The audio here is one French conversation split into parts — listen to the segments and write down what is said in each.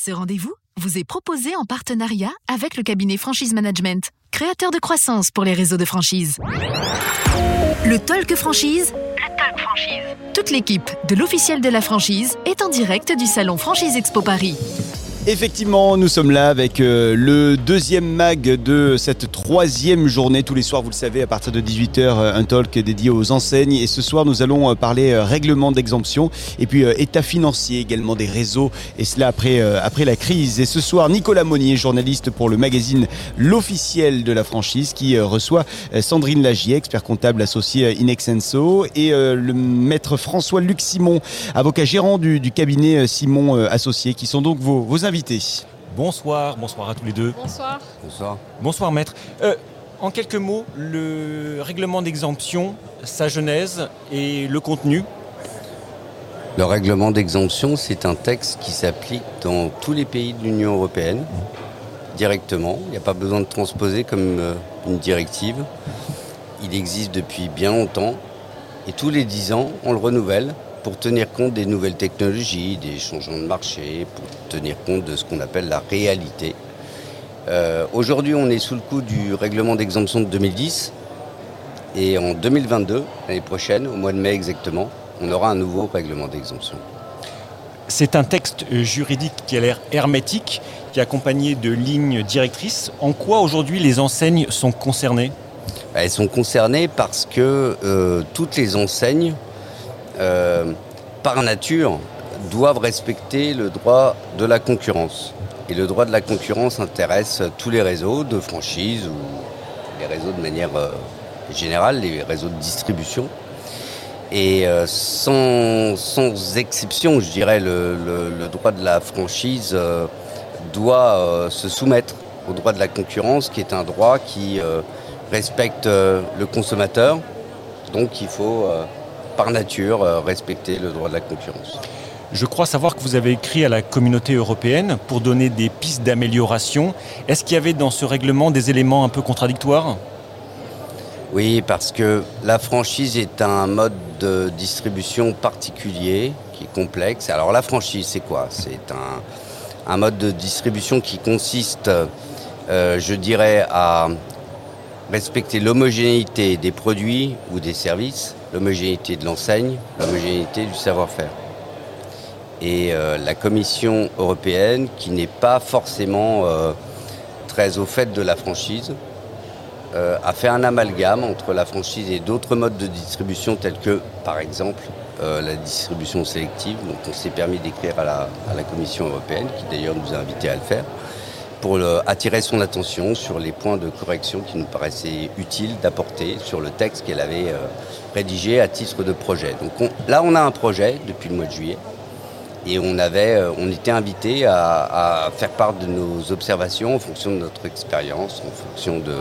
Ce rendez-vous vous est proposé en partenariat avec le cabinet Franchise Management, créateur de croissance pour les réseaux de franchise. Le Talk Franchise. Le Talk Franchise. Toute l'équipe de l'officiel de la franchise est en direct du salon Franchise Expo Paris. Effectivement, nous sommes là avec euh, le deuxième mag de cette troisième journée. Tous les soirs, vous le savez, à partir de 18h, euh, un talk dédié aux enseignes. Et ce soir, nous allons euh, parler règlement d'exemption et puis état financier également des réseaux. Et cela après, après la crise. Et ce soir, Nicolas Monnier, journaliste pour le magazine L'Officiel de la franchise, qui reçoit Sandrine Lagier, expert comptable associé Inexenso, et le maître François-Luc Simon, avocat gérant du, cabinet Simon Associé, qui sont donc vos, vos invités Bonsoir, bonsoir à tous les deux. Bonsoir. Bonsoir. Bonsoir maître. Euh, en quelques mots, le règlement d'exemption, sa genèse et le contenu Le règlement d'exemption, c'est un texte qui s'applique dans tous les pays de l'Union européenne directement. Il n'y a pas besoin de transposer comme euh, une directive. Il existe depuis bien longtemps et tous les dix ans, on le renouvelle pour tenir compte des nouvelles technologies, des changements de marché, pour tenir compte de ce qu'on appelle la réalité. Euh, aujourd'hui, on est sous le coup du règlement d'exemption de 2010. Et en 2022, l'année prochaine, au mois de mai exactement, on aura un nouveau règlement d'exemption. C'est un texte juridique qui a l'air hermétique, qui est accompagné de lignes directrices. En quoi aujourd'hui les enseignes sont concernées? Elles sont concernées parce que euh, toutes les enseignes par nature, doivent respecter le droit de la concurrence. Et le droit de la concurrence intéresse tous les réseaux de franchise ou les réseaux de manière euh, générale, les réseaux de distribution. Et euh, sans, exception, je dirais, le, droit de la franchise doit se soumettre au droit de la concurrence, qui est un droit qui respecte le consommateur. Donc il faut par nature euh, respecter le droit de la concurrence. Je crois savoir que vous avez écrit à la communauté européenne pour donner des pistes d'amélioration. Est-ce qu'il y avait dans ce règlement des éléments un peu contradictoires? Oui, parce que la franchise est un mode de distribution particulier qui est complexe. Alors la franchise, c'est quoi? C'est un, mode de distribution qui consiste, euh, je dirais, à respecter l'homogénéité des produits ou des services, l'homogénéité de l'enseigne, l'homogénéité du savoir-faire. Et euh, la Commission européenne, qui n'est pas forcément euh, très au fait de la franchise, euh, a fait un amalgame entre la franchise et d'autres modes de distribution tels que, par exemple, la distribution sélective. Donc on s'est permis d'écrire à la Commission européenne, qui d'ailleurs nous a invités à le faire pour attirer son attention sur les points de correction qui nous paraissaient utiles d'apporter sur le texte qu'elle avait euh, rédigé à titre de projet. Donc là, on a un projet depuis le mois de juillet et on, avait, euh, on était invité à, faire part de nos observations en fonction de notre expérience, en fonction de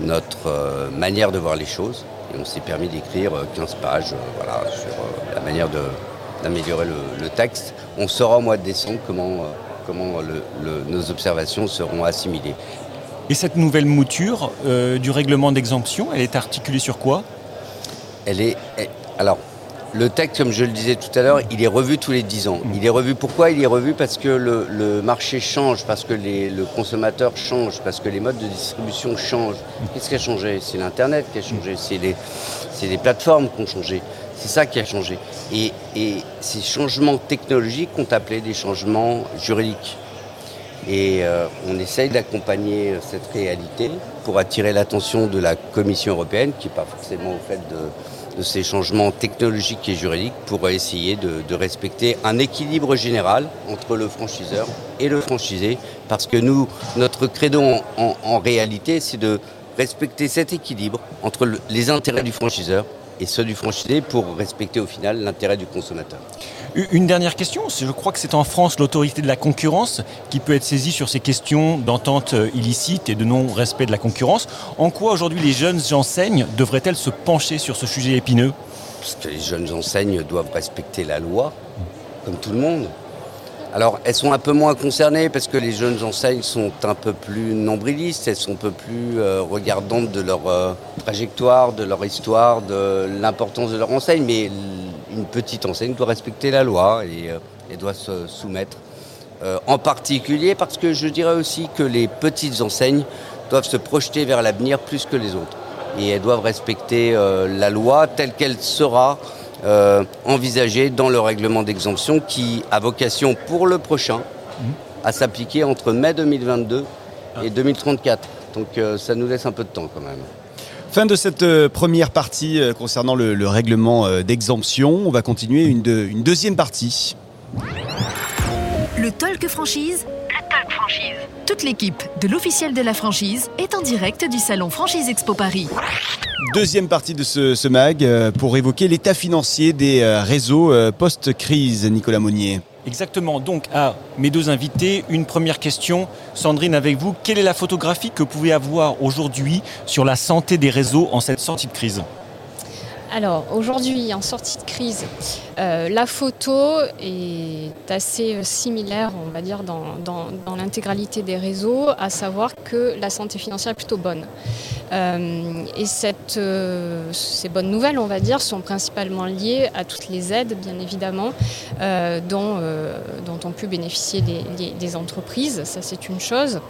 notre euh, manière de voir les choses. Et on s'est permis d'écrire 15 pages sur la manière d'améliorer le, texte. On saura au mois de décembre comment comment nos observations seront assimilées. Et cette nouvelle mouture euh, du règlement d'exemption, elle est articulée sur quoi? Elle est. alors, le texte, comme je le disais tout à l'heure, il est revu tous les 10 ans. Mm. Il est revu pourquoi Il est revu? Parce que le, marché change, parce que le consommateur change, parce que les modes de distribution changent. Mm. Qu'est-ce qui a changé? C'est l'Internet qui a changé, c'est les, les plateformes qui ont changé. C'est ça qui a changé. Et, ces changements technologiques ont appelé des changements juridiques. Et euh, on essaye d'accompagner euh, cette réalité pour attirer l'attention de la Commission européenne, qui n'est pas forcément au fait de, ces changements technologiques et juridiques, pour essayer de, respecter un équilibre général entre le franchiseur et le franchisé. Parce que nous, notre credo en réalité, c'est de respecter cet équilibre entre les intérêts du franchiseur et ceux du franchisé pour respecter au final l'intérêt du consommateur. Une dernière question, je crois que c'est en France l'autorité de la concurrence qui peut être saisie sur ces questions d'entente euh, illicite et de non-respect de la concurrence. En quoi aujourd'hui les jeunes enseignes devraient-elles se pencher sur ce sujet épineux? Parce que les jeunes enseignes doivent respecter la loi, comme tout le monde. Alors, elles sont un peu moins concernées parce que les jeunes enseignes sont un peu plus nombrilistes, elles sont un peu plus euh, regardantes de leur euh, trajectoire, de leur histoire, de l'importance de leur enseigne. Mais une petite enseigne doit respecter la loi et, euh, doit se soumettre en particulier parce que je dirais aussi que les petites enseignes doivent se projeter vers l'avenir plus que les autres. Et elles doivent respecter la loi telle qu'elle sera envisagée dans le règlement d'exemption qui a vocation pour le prochain mmh. à s'appliquer entre mai 2022 et 2034. Donc ça nous laisse un peu de temps quand même. Fin de cette euh, première partie euh, concernant le, règlement euh, d'exemption. On va continuer une, une deuxième partie. Le Talk Franchise. Franchise. Toute l'équipe de l'officiel de la franchise est en direct du salon Franchise Expo Paris. Deuxième partie de ce, ce mag pour évoquer l'état financier des réseaux post-crise, Nicolas Monnier. Exactement. Donc, à mes deux invités, une première question. Sandrine, avec vous, quelle est la photographie que vous pouvez avoir aujourd'hui sur la santé des réseaux en cette sortie de crise? Alors aujourd'hui, en sortie de crise, euh, la photo est assez euh, similaire, on va dire, dans, l'intégralité des réseaux, à savoir que la santé financière est plutôt bonne. Euh, et cette, ces bonnes nouvelles, on va dire, sont principalement liées à toutes les aides, bien évidemment, dont, ont pu bénéficier des, entreprises, ça c'est une chose,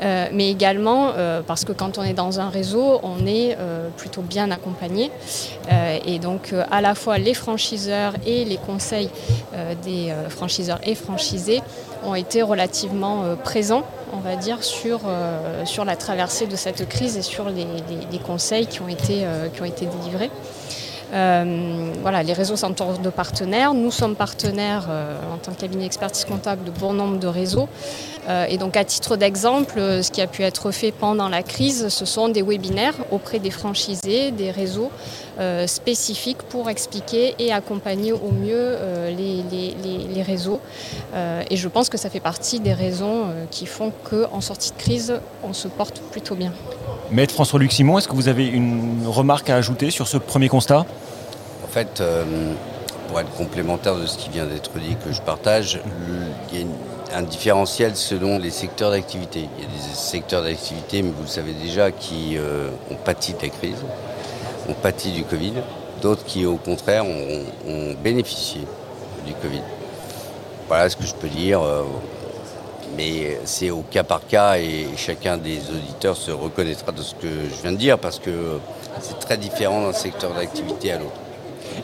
mais également parce que quand on est dans un réseau, on est plutôt bien accompagné. et donc à la fois les franchiseurs et les conseils euh, des euh, franchiseurs et franchisés ont été relativement euh, présents, on va dire, sur, la traversée de cette crise et sur les, conseils qui ont été délivrés. Voilà, les réseaux s'entourent de partenaires. Nous sommes partenaires en tant que cabinet expertise comptable de bon nombre de réseaux. Euh, et donc à titre d'exemple, ce qui a pu être fait pendant la crise, ce sont des webinaires auprès des franchisés, des réseaux euh, spécifiques pour expliquer et accompagner au mieux euh, les, réseaux. et je pense que ça fait partie des raisons qui font qu'en sortie de crise, on se porte plutôt bien. Maître François-Luc Simon, est-ce que vous avez une remarque à ajouter sur ce premier constat? En fait, pour être complémentaire de ce qui vient d'être dit que je partage, il y a un différentiel selon les secteurs d'activité. Il y a des secteurs d'activité, mais vous le savez déjà, qui euh, ont pâti de la crise, ont pâti du Covid, d'autres qui au contraire ont, bénéficié du Covid. Voilà ce que je peux dire. Euh, mais c'est au cas par cas et chacun des auditeurs se reconnaîtra de ce que je viens de dire parce que c'est très différent d'un secteur d'activité à l'autre.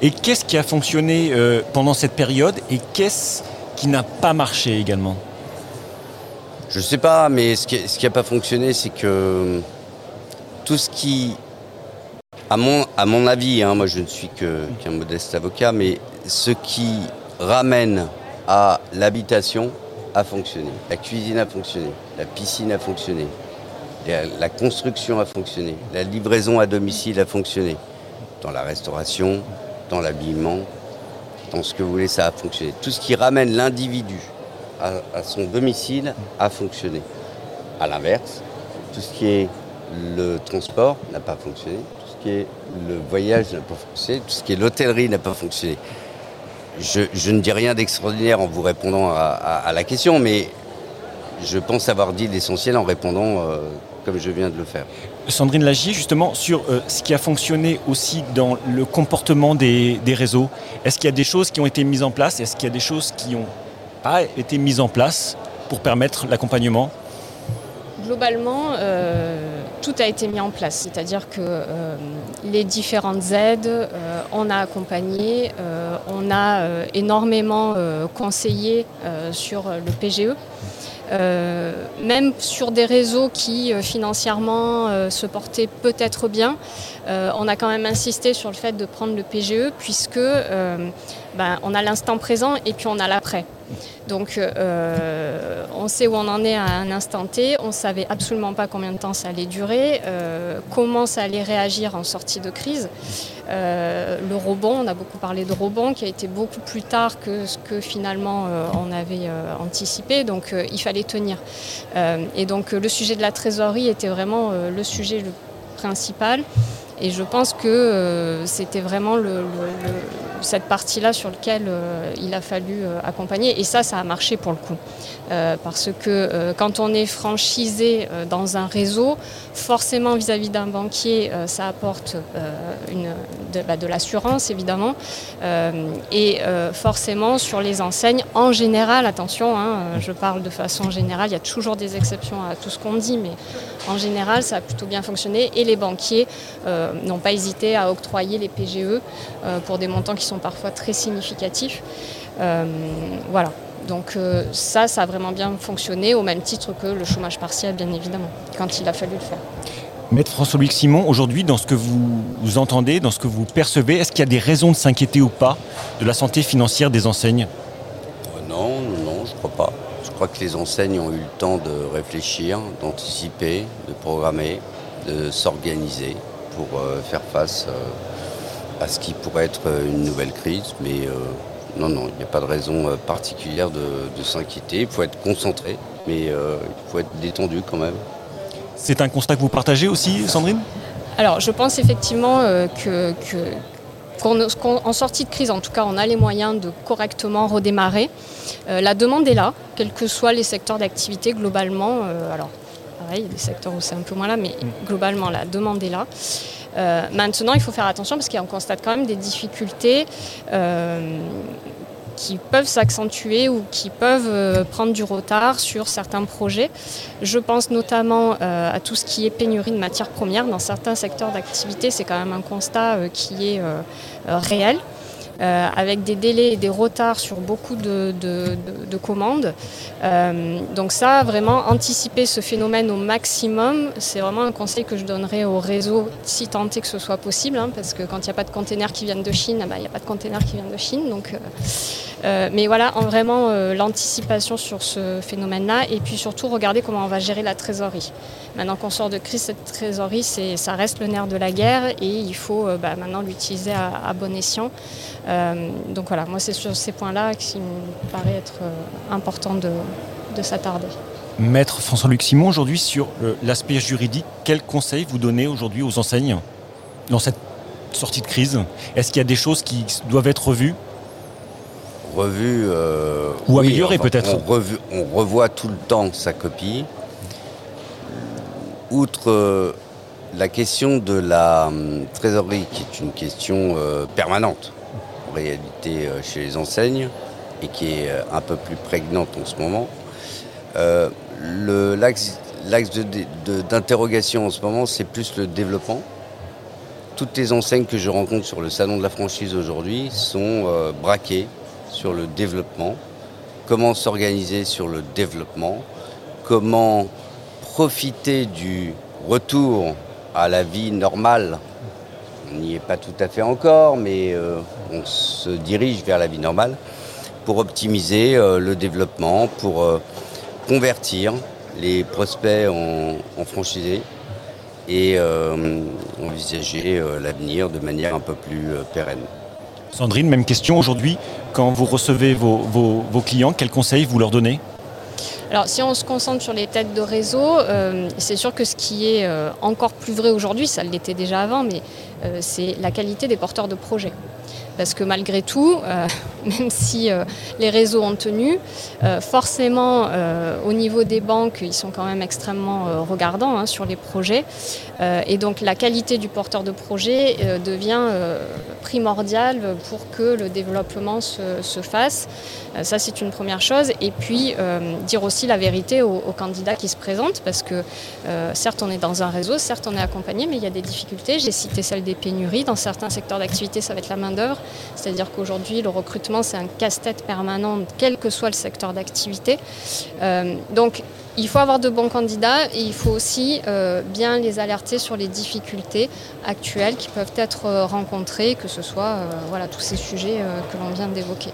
Et qu'est-ce qui a fonctionné euh, pendant cette période et qu'est-ce qui n'a pas marché également? Je ne sais pas, mais ce qui n'a pas fonctionné, c'est que tout ce qui, à mon, à mon avis, hein, moi je ne suis qu'un modeste avocat, mais ce qui ramène à l'habitation a fonctionné. La cuisine a fonctionné, la piscine a fonctionné, la construction a fonctionné, la livraison à domicile a fonctionné, dans la restauration, dans l'habillement, dans ce que vous voulez, ça a fonctionné. Tout ce qui ramène l'individu à, son domicile a fonctionné. À l'inverse, tout ce qui est le transport n'a pas fonctionné, tout ce qui est le voyage n'a pas fonctionné, tout ce qui est l'hôtellerie n'a pas fonctionné. Je, ne dis rien d'extraordinaire en vous répondant à, la question, mais je pense avoir dit l'essentiel en répondant euh, comme je viens de le faire. Sandrine Lagier, justement, sur euh, ce qui a fonctionné aussi dans le comportement des, réseaux, est-ce qu'il y a des choses qui ont été mises en place? Est-ce qu'il y a des choses qui n'ont pas été mises en place pour permettre l'accompagnement? Globalement, euh, tout a été mis en place, c'est-à-dire que euh, les différentes aides, on a accompagné, on a énormément conseillé sur le PGE. Euh, même sur des réseaux qui euh, financièrement euh, se portaient peut-être bien, on a quand même insisté sur le fait de prendre le PGE puisque ben, on a l'instant présent et puis on a l'après. Donc euh, on sait où on en est à un instant T, on ne savait absolument pas combien de temps ça allait durer, euh, comment ça allait réagir en sortie de crise. Euh, le rebond, on a beaucoup parlé de rebond qui a été beaucoup plus tard que ce que finalement on avait anticipé, donc il fallait tenir. et donc le sujet de la trésorerie était vraiment le sujet le principal. Et je pense que c'était vraiment le cette partie-là sur laquelle euh, il a fallu accompagner. Et ça, ça a marché pour le coup. parce que quand on est franchisé dans un réseau, forcément vis-à-vis d'un banquier, ça apporte une, de, bah, de l'assurance évidemment. et forcément sur les enseignes, en général, attention, hein, je parle de façon générale, il y a toujours des exceptions à tout ce qu'on dit, mais en général, ça a plutôt bien fonctionné. Et les banquiers n'ont pas hésité à octroyer les PGE euh, pour des montants qui sont parfois très significatifs. Euh, voilà. Donc euh, ça, ça a vraiment bien fonctionné, au même titre que le chômage partiel, bien évidemment, quand il a fallu le faire. Maître François-Louis Simon, aujourd'hui, dans ce que vous, entendez, dans ce que vous percevez, est-ce qu'il y a des raisons de s'inquiéter ou pas de la santé financière des enseignes? Non, non, je crois pas. Je crois que les enseignes ont eu le temps de réfléchir, d'anticiper, de programmer, de s'organiser pour faire face à ce qui pourrait être euh, une nouvelle crise, mais euh, non, non, il n'y a pas de raison euh, particulière de, s'inquiéter. Il faut être concentré, mais il faut être détendu quand même. C'est un constat que vous partagez aussi, Sandrine? Alors, je pense effectivement que, en sortie de crise, en tout cas, on a les moyens de correctement redémarrer. la demande est là, quels que soient les secteurs d'activité globalement. alors, pareil, il y a des secteurs où c'est un peu moins là, mais mm. globalement, la demande est là. Euh, maintenant, il faut faire attention parce qu'on constate quand même des difficultés euh, qui peuvent s'accentuer ou qui peuvent euh, prendre du retard sur certains projets. Je pense notamment à tout ce qui est pénurie de matières premières. Dans certains secteurs d'activité, c'est quand même un constat qui est réel. Euh, avec des délais et des retards sur beaucoup de, commandes. Euh, donc ça, vraiment, anticiper ce phénomène au maximum, c'est vraiment un conseil que je donnerais au réseau, si est que ce soit possible, hein, parce que quand il n'y a pas de containers qui viennent de Chine, eh ben, il n'y a pas de containers qui viennent de Chine. Donc, euh, mais voilà, en vraiment l'anticipation sur ce phénomène-là, et puis surtout regarder comment on va gérer la trésorerie. Maintenant qu'on sort de crise, cette trésorerie, ça reste le nerf de la guerre et il faut bah, maintenant l'utiliser à, bon escient. Euh, donc voilà, moi c'est sur ces points-là qui me paraît être euh, important de, s'attarder. Maître François-Luc Simon, aujourd'hui sur l'aspect juridique, quel conseil vous donnez aujourd'hui aux enseignes dans cette sortie de crise? Est-ce qu'il y a des choses qui doivent être revues Revues euh, Ou améliorées peut-être on, on, revoit tout le temps sa copie. Outre la question de la hum, trésorerie, qui est une question permanente, réalité euh, chez les enseignes et qui est euh, un peu plus prégnante en ce moment. Euh, l'axe d'interrogation en ce moment, c'est plus le développement. Toutes les enseignes que je rencontre sur le salon de la franchise aujourd'hui sont braquées sur le développement. Comment s'organiser sur le développement Comment profiter du retour à la vie normale on n'y est pas tout à fait encore, mais euh, on se dirige vers la vie normale pour optimiser euh, le développement, pour euh, convertir les prospects en, franchisés et envisager l'avenir de manière un peu plus pérenne. Sandrine, même question aujourd'hui. Quand vous recevez vos, vos clients, quels conseils vous leur donnez? Alors si on se concentre sur les têtes de réseau, euh, c'est sûr que ce qui est euh, encore plus vrai aujourd'hui, ça l'était déjà avant, mais euh, c'est la qualité des porteurs de projets. Parce que malgré tout, même si les réseaux ont tenu, forcément au niveau des banques, ils sont quand même extrêmement regardants hein, sur les projets. et donc la qualité du porteur de projet devient primordiale pour que le développement se fasse. ça c'est une première chose. Et puis dire aussi la vérité aux, candidats qui se présentent parce que euh, certes on est dans un réseau, certes on est accompagné, mais il y a des difficultés. J'ai cité celle des pénuries. Dans certains secteurs d'activité, ça va être la main-d'œuvre. C'est-à-dire qu'aujourd'hui, le recrutement, c'est un casse-tête permanent, quel que soit le secteur d'activité. Euh, donc il faut avoir de bons candidats et il faut aussi euh, bien les alerter sur les difficultés actuelles qui peuvent être rencontrées, que ce soit voilà, tous ces sujets que l'on vient d'évoquer.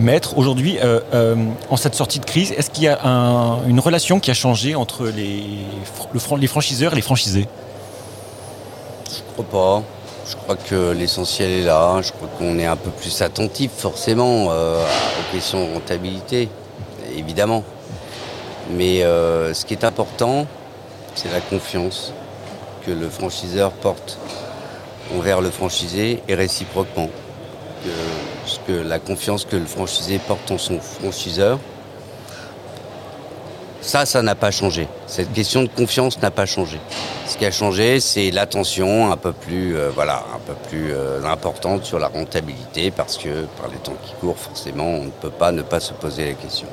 Maître, aujourd'hui, euh, euh, en cette sortie de crise, est-ce qu'il y a une relation qui a changé entre les, les franchiseurs et les franchisés? Je crois pas. Je crois que l'essentiel est là. Je crois qu'on est un peu plus attentif forcément euh, aux questions de rentabilité, évidemment. Mais ce qui est important, c'est la confiance que le franchiseur porte envers le franchisé et réciproquement. que la confiance que le franchisé porte en son franchiseur. Ça, ça n'a pas changé. Cette question de confiance n'a pas changé. Ce qui a changé, c'est l'attention un peu plus, euh, voilà, un peu plus euh, importante sur la rentabilité, parce que par les temps qui courent, forcément, on ne peut pas ne pas se poser la question.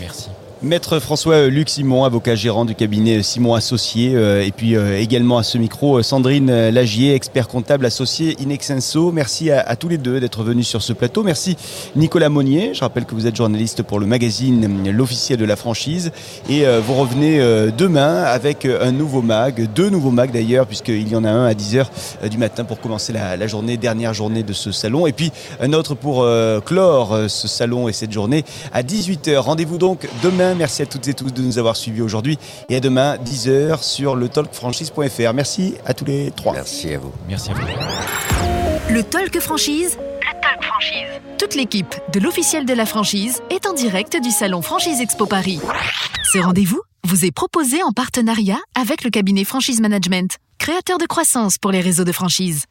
Merci. Maître François Luc Simon, avocat gérant du cabinet Simon Associé, euh, et puis euh, également à ce micro Sandrine Lagier, expert comptable associé Inexenso. Merci à, tous les deux d'être venus sur ce plateau. Merci Nicolas Monnier. Je rappelle que vous êtes journaliste pour le magazine L'officiel de la franchise et euh, vous revenez demain avec un nouveau mag, deux nouveaux mags d'ailleurs, puisqu'il y en a un à 10h du matin pour commencer la, journée, dernière journée de ce salon, et puis un autre pour clore ce salon et cette journée à 18h. Rendez-vous donc demain. Merci à toutes et tous de nous avoir suivis aujourd'hui et à demain 10h sur le talkfranchise.fr. Merci à tous les trois. Merci à vous. Merci à vous. Le Talk Franchise. Le Talk Franchise. Toute l'équipe de l'officiel de la franchise est en direct du salon Franchise Expo Paris. Ce rendez-vous vous est proposé en partenariat avec le cabinet Franchise Management, créateur de croissance pour les réseaux de franchise.